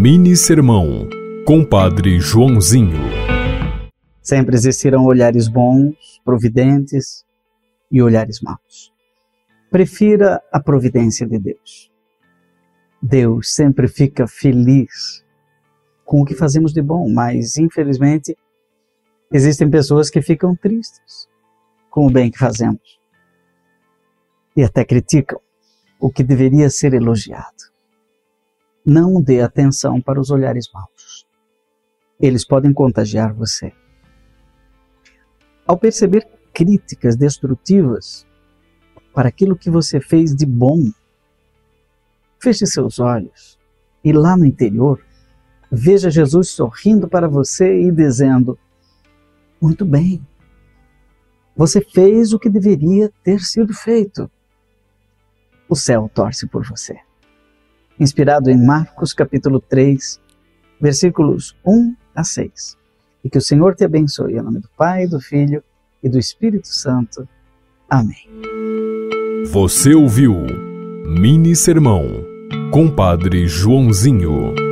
Mini Sermão, Compadre Joãozinho. Sempre existirão olhares bons, providentes e olhares maus. Prefira a providência de Deus. Deus sempre fica feliz com o que fazemos de bom, mas infelizmente existem pessoas que ficam tristes com o bem que fazemos e até criticam o que deveria ser elogiado. Não dê atenção para os olhares maus. Eles podem contagiar você. Ao perceber críticas destrutivas para aquilo que você fez de bom, feche seus olhos e lá no interior, veja Jesus sorrindo para você e dizendo: Muito bem, você fez o que deveria ter sido feito. O céu torce por você inspirado em Marcos capítulo 3, versículos 1 a 6. E que o Senhor te abençoe em nome do Pai, do Filho e do Espírito Santo. Amém. Você ouviu Mini Sermão, Compadre Joãozinho.